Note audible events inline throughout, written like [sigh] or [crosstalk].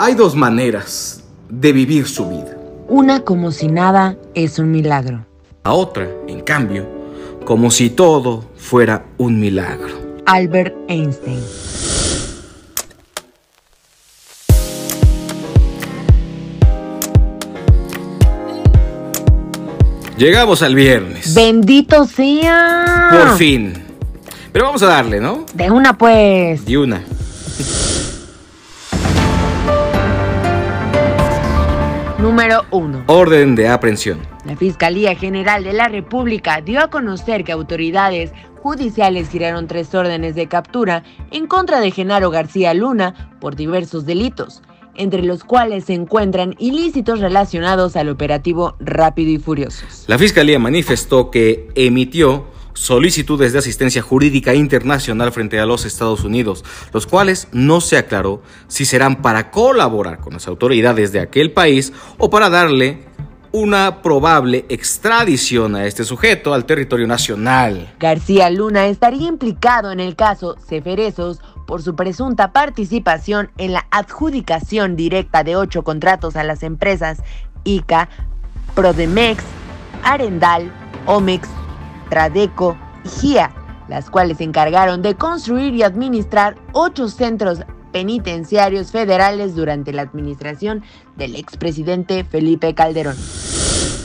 Hay dos maneras de vivir su vida. Una como si nada es un milagro. La otra, en cambio, como si todo fuera un milagro. Albert Einstein. Llegamos al viernes. Bendito sea. Por fin. Pero vamos a darle, ¿no? De una pues. Y una. Número 1. Orden de aprehensión. La Fiscalía General de la República dio a conocer que autoridades judiciales giraron tres órdenes de captura en contra de Genaro García Luna por diversos delitos, entre los cuales se encuentran ilícitos relacionados al operativo Rápido y Furiosos. La Fiscalía manifestó que emitió solicitudes de asistencia jurídica internacional frente a los Estados Unidos, los cuales no se aclaró si serán para colaborar con las autoridades de aquel país o para darle una probable extradición a este sujeto al territorio nacional. García Luna estaría implicado en el caso Ceferesos por su presunta participación en la adjudicación directa de ocho contratos a las empresas ICA, Prodemex, Arendal, Omex, Tradeco y GIA, las cuales se encargaron de construir y administrar ocho centros penitenciarios federales durante la administración del expresidente Felipe Calderón.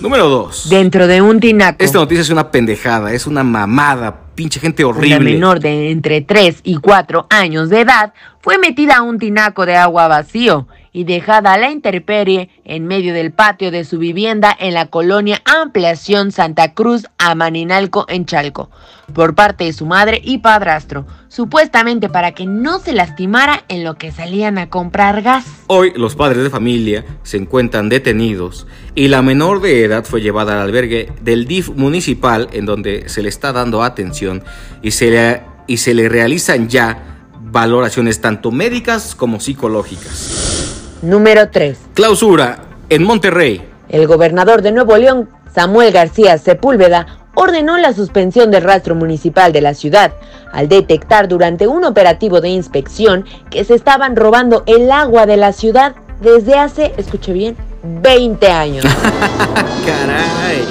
Número 2. Dentro de un tinaco. Esta noticia es una pendejada, es una mamada, pinche gente horrible. Una menor de entre 3 y 4 años de edad fue metida a un tinaco de agua vacío y dejada a la intemperie en medio del patio de su vivienda en la colonia Ampliación Santa Cruz a Maninalco en Chalco, por parte de su madre y padrastro, supuestamente para que no se lastimara en lo que salían a comprar gas. Hoy los padres de familia se encuentran detenidos y la menor de edad fue llevada al albergue del DIF municipal en donde se le está dando atención y se le, y se le realizan ya valoraciones tanto médicas como psicológicas. Número 3. Clausura en Monterrey. El gobernador de Nuevo León, Samuel García Sepúlveda, ordenó la suspensión del rastro municipal de la ciudad al detectar durante un operativo de inspección que se estaban robando el agua de la ciudad desde hace, escuche bien, 20 años. [laughs] Caray.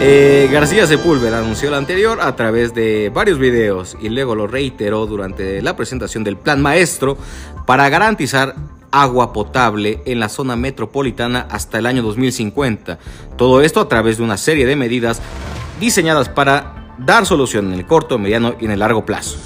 Eh, García Sepúlveda anunció lo anterior a través de varios videos y luego lo reiteró durante la presentación del plan maestro para garantizar agua potable en la zona metropolitana hasta el año 2050. Todo esto a través de una serie de medidas diseñadas para dar solución en el corto, mediano y en el largo plazo.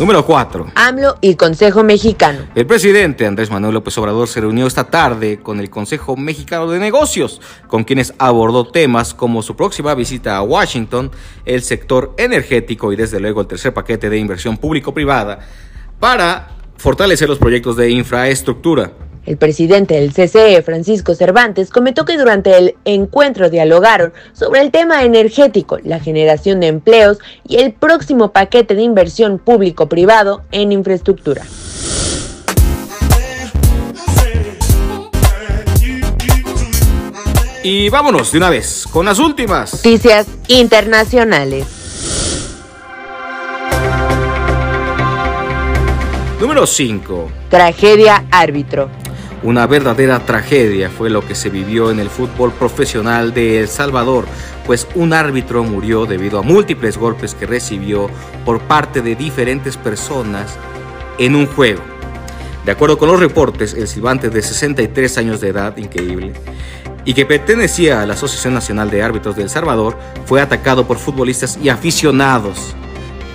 Número 4. AMLO y Consejo Mexicano. El presidente Andrés Manuel López Obrador se reunió esta tarde con el Consejo Mexicano de Negocios, con quienes abordó temas como su próxima visita a Washington, el sector energético y desde luego el tercer paquete de inversión público-privada para fortalecer los proyectos de infraestructura. El presidente del CCE, Francisco Cervantes, comentó que durante el encuentro dialogaron sobre el tema energético, la generación de empleos y el próximo paquete de inversión público-privado en infraestructura. Y vámonos de una vez con las últimas noticias internacionales. Número 5. Tragedia árbitro. Una verdadera tragedia fue lo que se vivió en el fútbol profesional de El Salvador, pues un árbitro murió debido a múltiples golpes que recibió por parte de diferentes personas en un juego. De acuerdo con los reportes, el silbante de 63 años de edad, increíble, y que pertenecía a la Asociación Nacional de Árbitros de El Salvador, fue atacado por futbolistas y aficionados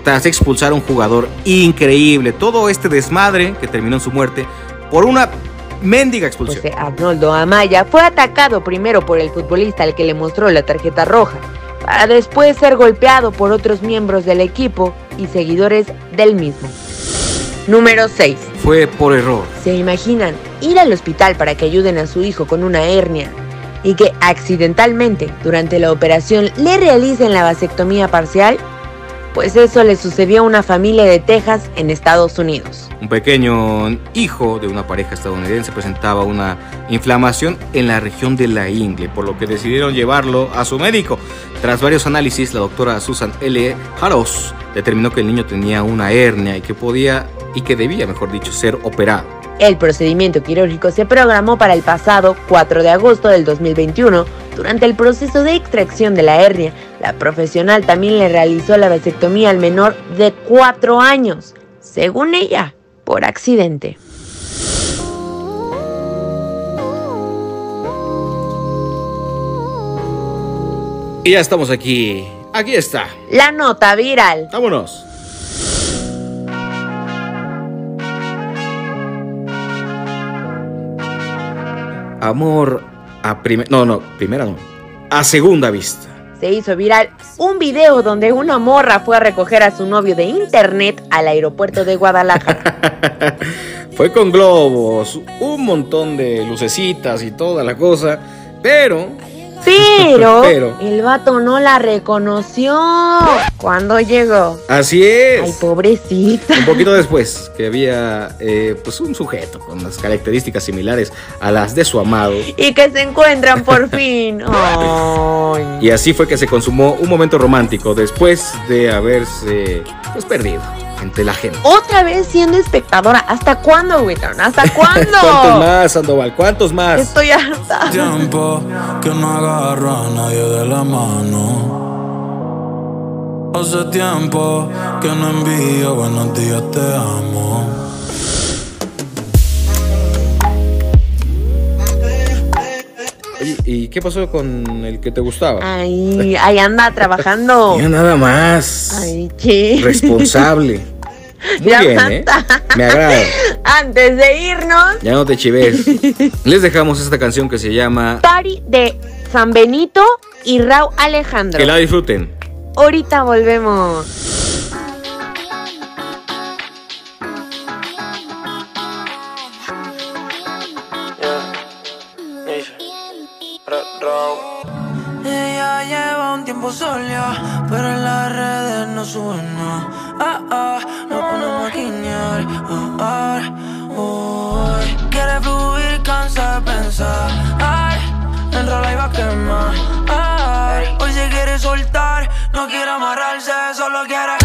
tras expulsar a un jugador increíble. Todo este desmadre que terminó en su muerte por una mendiga expulsión. José Arnoldo Amaya fue atacado primero por el futbolista al que le mostró la tarjeta roja, para después ser golpeado por otros miembros del equipo y seguidores del mismo. Número 6. Fue por error. ¿Se imaginan ir al hospital para que ayuden a su hijo con una hernia y que accidentalmente durante la operación le realicen la vasectomía parcial? Pues eso le sucedió a una familia de Texas en Estados Unidos. Un pequeño hijo de una pareja estadounidense presentaba una inflamación en la región de la ingle, por lo que decidieron llevarlo a su médico. Tras varios análisis, la doctora Susan L. Haros determinó que el niño tenía una hernia y que podía y que debía, mejor dicho, ser operado. El procedimiento quirúrgico se programó para el pasado 4 de agosto del 2021. Durante el proceso de extracción de la hernia, la profesional también le realizó la vasectomía al menor de 4 años, según ella, por accidente. Y ya estamos aquí. Aquí está. La nota viral. Vámonos. Amor a primera... No, no, primera no. A segunda vista. Se hizo viral un video donde una morra fue a recoger a su novio de internet al aeropuerto de Guadalajara. [laughs] fue con globos, un montón de lucecitas y toda la cosa, pero [laughs] pero, el vato no la reconoció cuando llegó. Así es. Ay, pobrecita. Un poquito después, que había eh, pues un sujeto con las características similares a las de su amado. Y que se encuentran por fin. [laughs] Y así fue que se consumó un momento romántico después de haberse pues, perdido entre la gente. Otra vez siendo espectadora. ¿Hasta cuándo, Witton? ¿Hasta [laughs] cuándo? ¿Cuántos más, Sandoval? ¿Cuántos más? Estoy harta. Tiempo que no agarro a nadie de la mano. Hace tiempo que no envío buenos días, te amo. ¿Y qué pasó con el que te gustaba? Ay, ahí anda trabajando. [laughs] Ya nada más. Ay, qué. Responsable. [laughs] Muy bien, ¿eh? Me agrada. [laughs] Antes de irnos. Ya no te chives. Les dejamos esta canción que se llama Party de San Benito y Raúl Alejandro. Que la disfruten. Ahorita volvemos. No suena. Ah, ah, no podemos maquinear. Ah, ah, Quiere fluir, cansa de pensar. Ay, enrola y va a quemar. Ay, hoy se quiere soltar, no quiere amarrarse, solo quiere.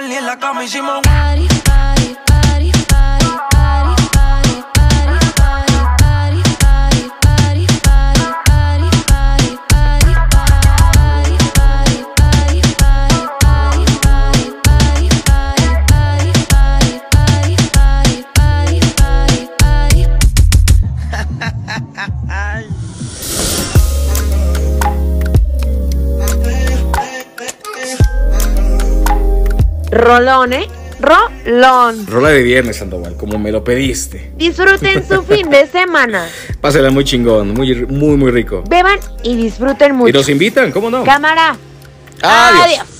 Y en la cama Rolón, ¿eh? Rolón. Rola de viernes, Sandoval, como me lo pediste. Disfruten su [laughs] fin de semana. Pásela muy chingón, muy, muy, muy rico. Beban y disfruten mucho. Y nos invitan, ¿cómo no? Cámara. Adiós. Adiós.